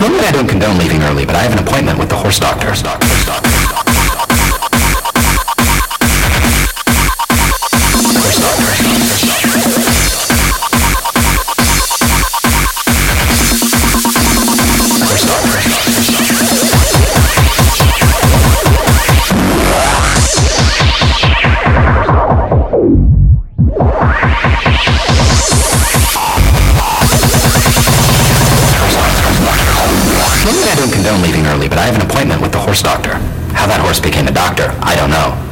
Normally I don't condone leaving early, but I have an appointment with the horse doctor. Horse doctor, horse doctor, horse doctor. horse doctor. How that horse became a doctor, I don't know.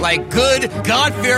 Like good, God fearing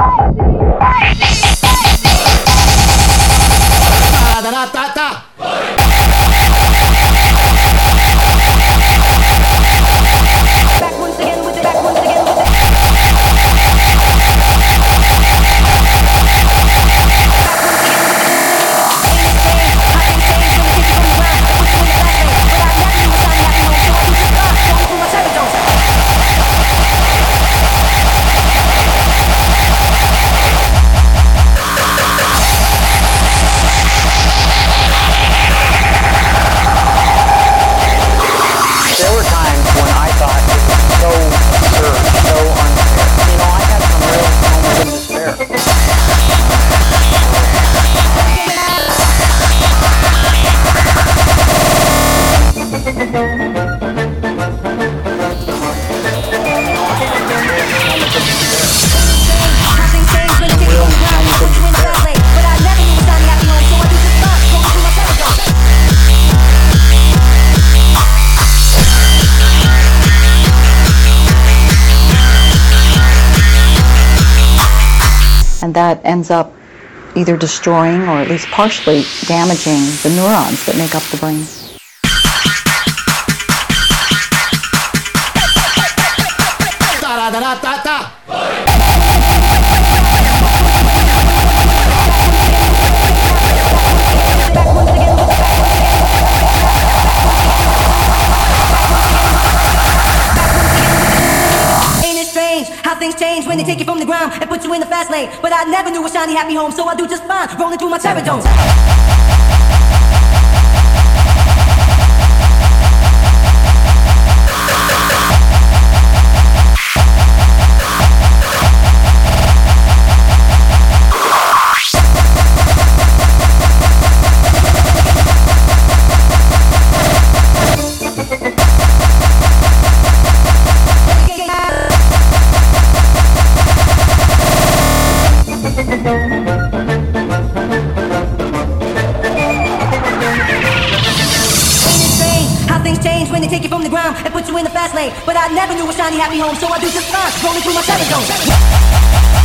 Savage up either destroying or at least partially damaging the neurons that make up the brain. Lane? But I never knew a shiny happy home, so I do just fine, rolling through my terror zone. Take you from the ground and put you in the fast lane? But I never knew a shiny happy home, so I do just fine, rolling through my terror zone.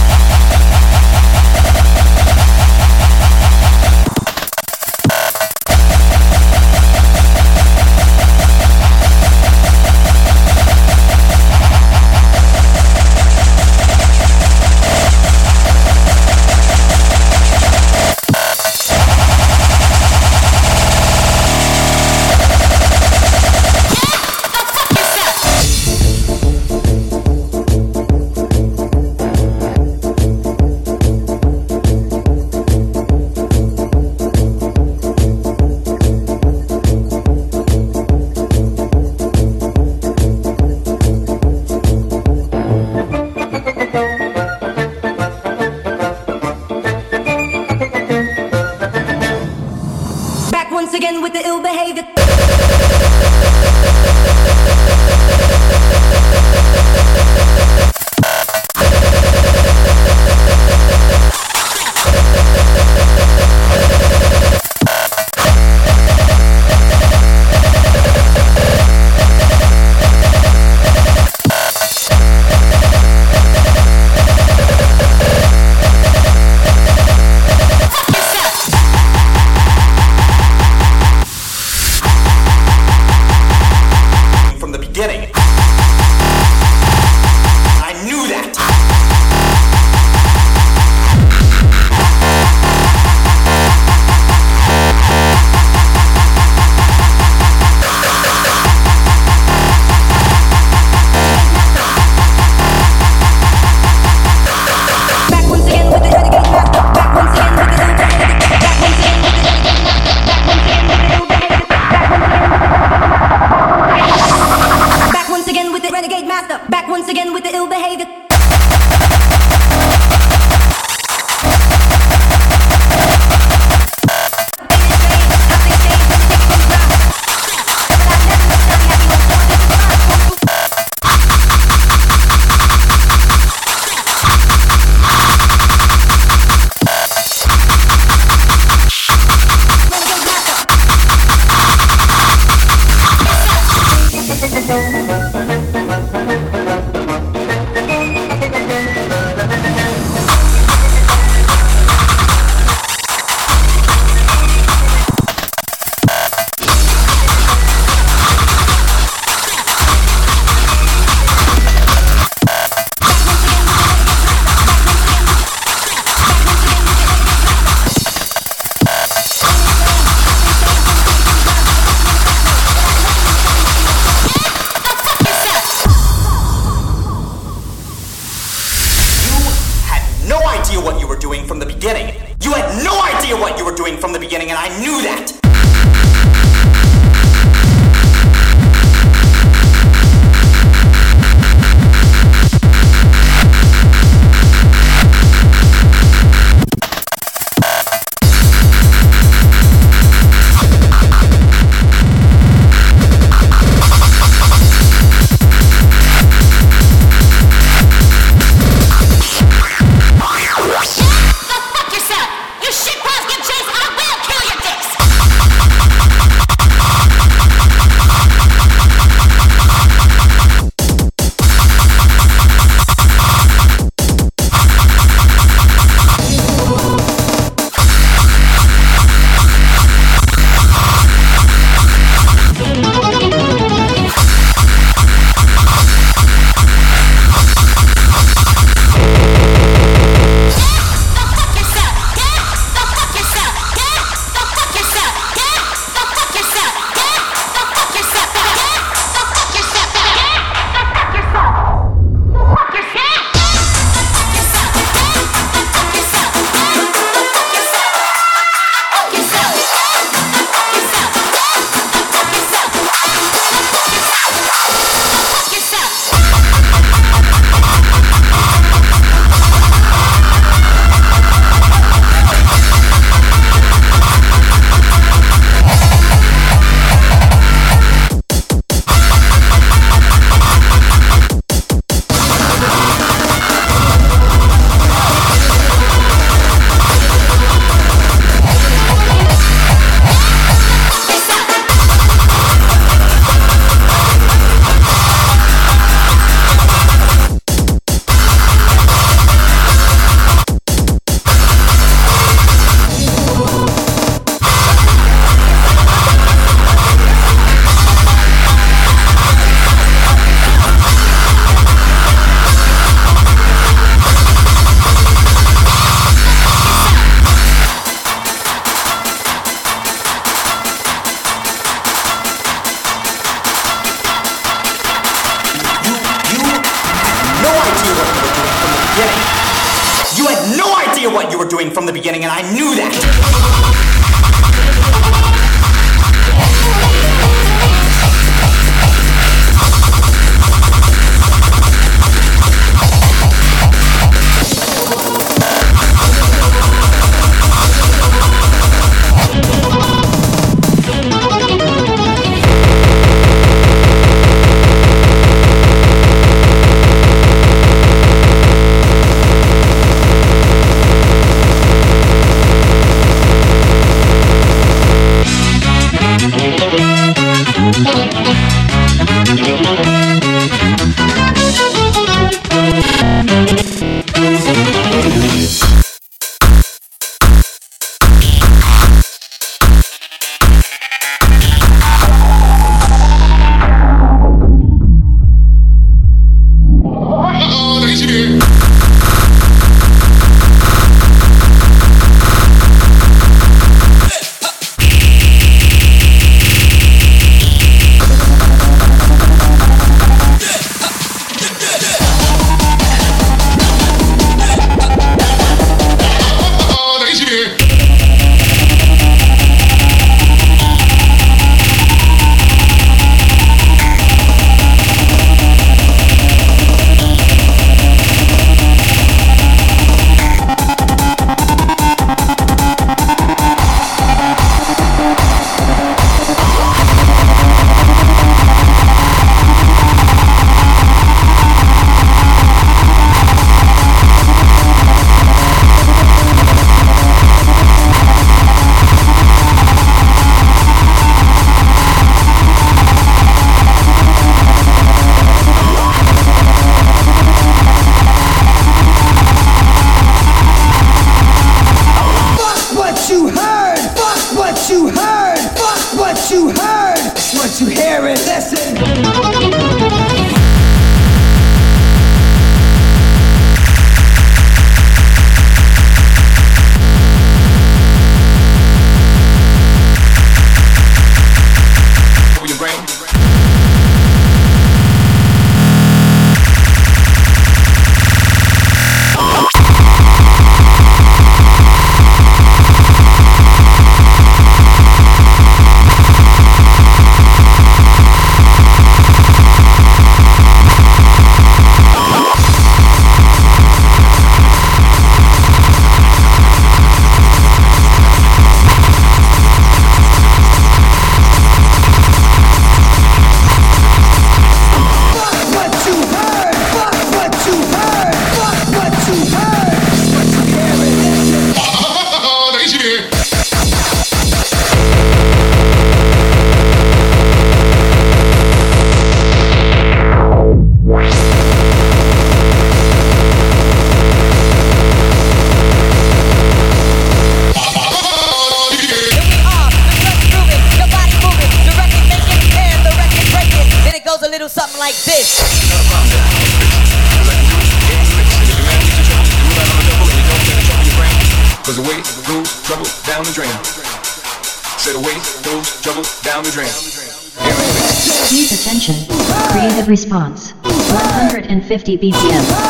50 BPM.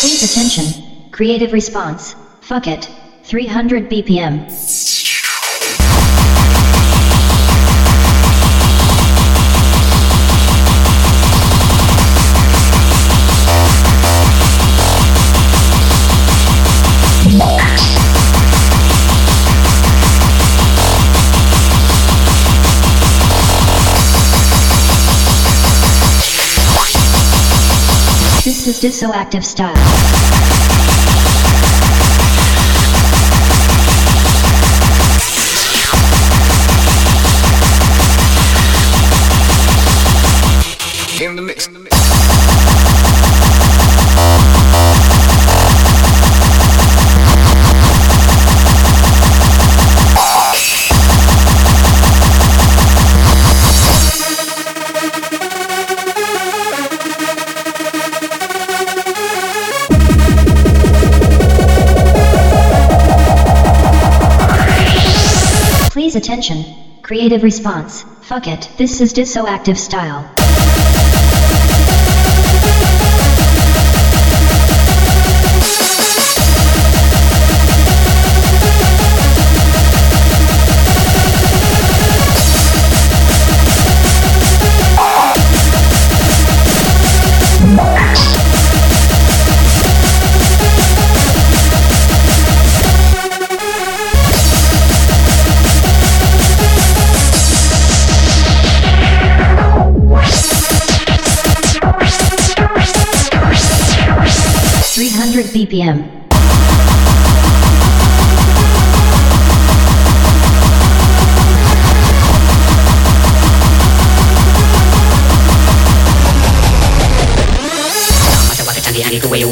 Please attention. Creative response. Fuck it. 300 BPM. is Dissoactive Style. Creative response. Fuck it, this is dissoactive style. CPM.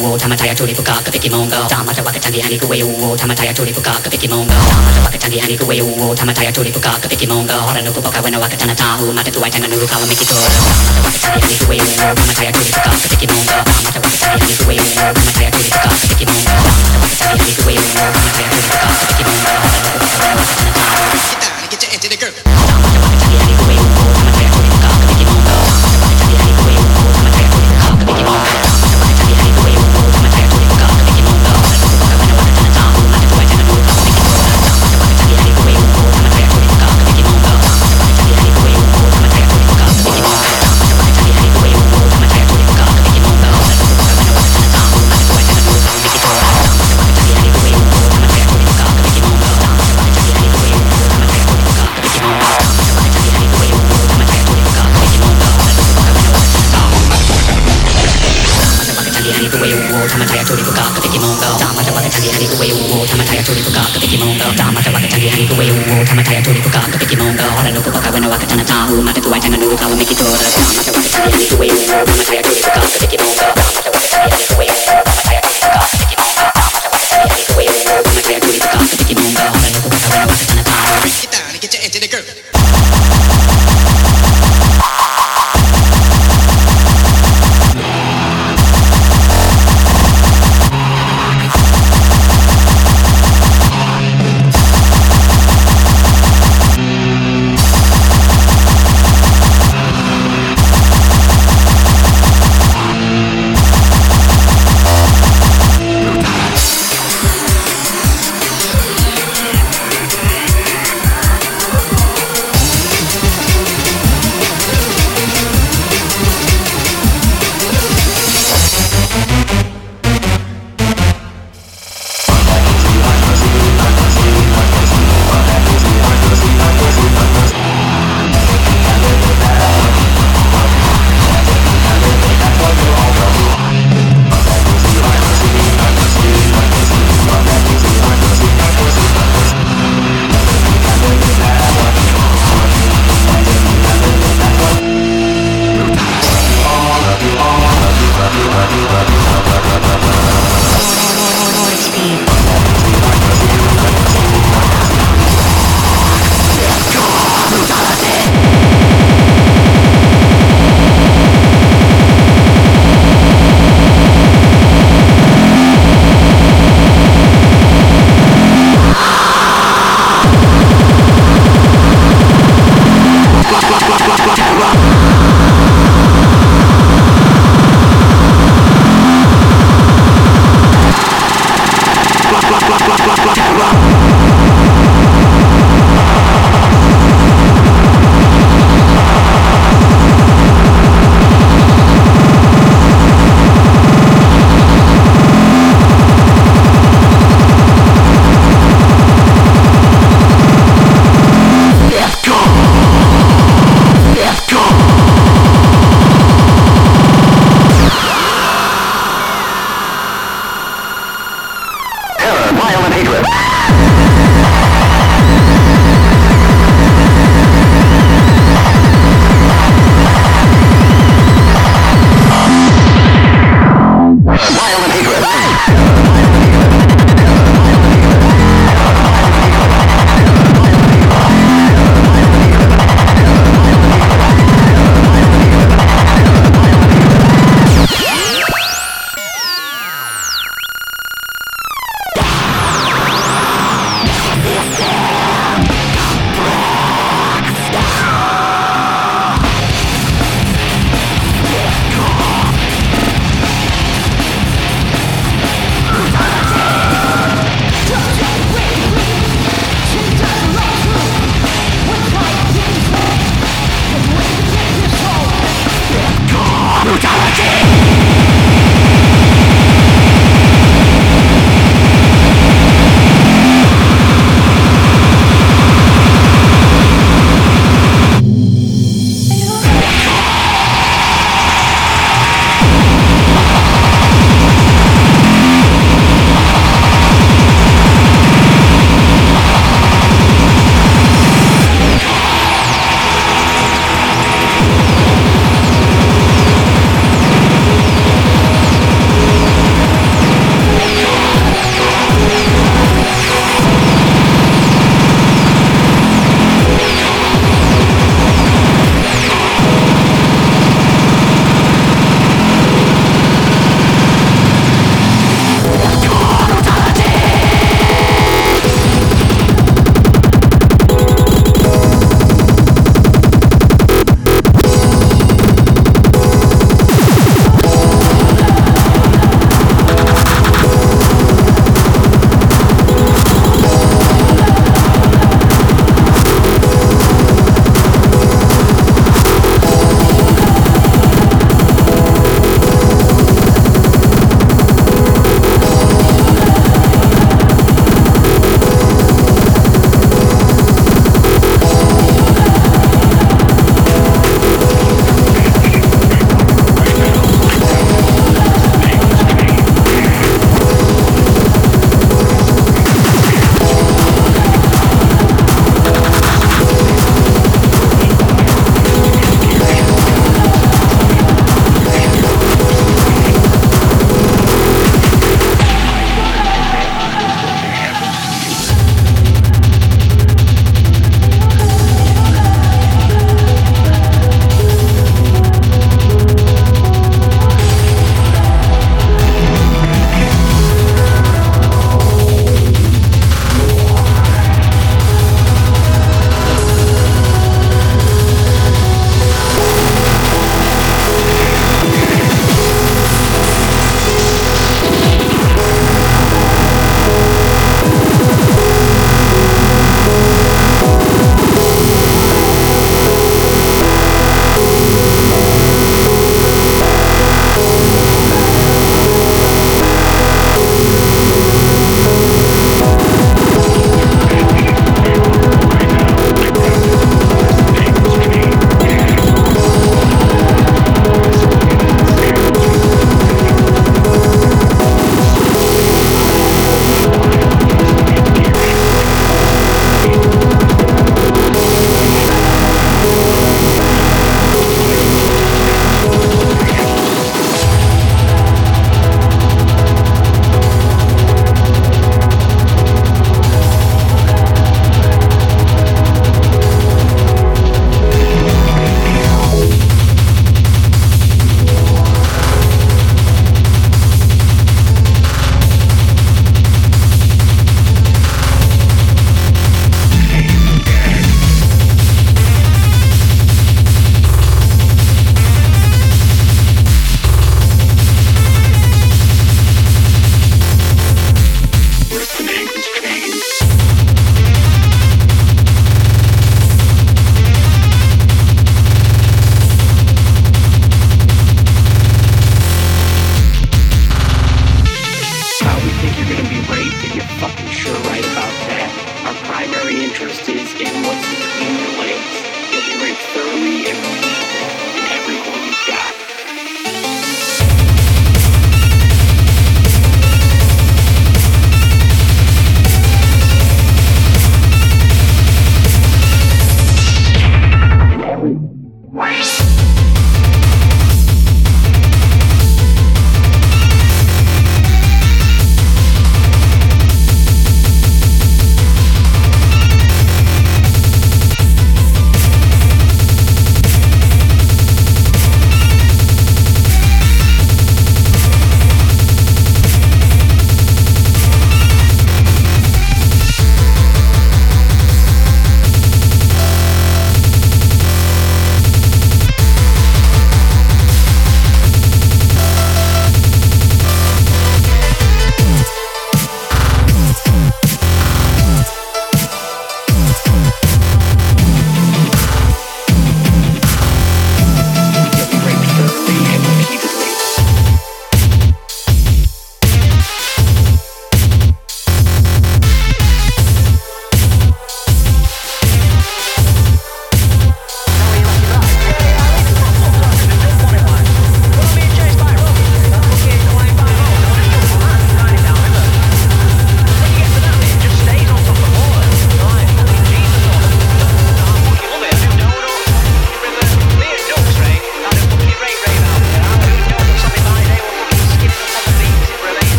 uo tamataya churi puka kapiki mongo tamata waka tangi hani uo tamataya churi puka kapiki mongo tamata waka tangi hani uo tamataya churi puka kapiki mongo hora nuku poka wena waka tana tahu tuai tanga nuru kawa miki waka tangi hani uo tamataya churi puka kapiki mongo tamata waka tangi hani uo tamataya churi puka waka tangi hani uo wena waka tana tahu Kita, kita, kita,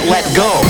can't let go.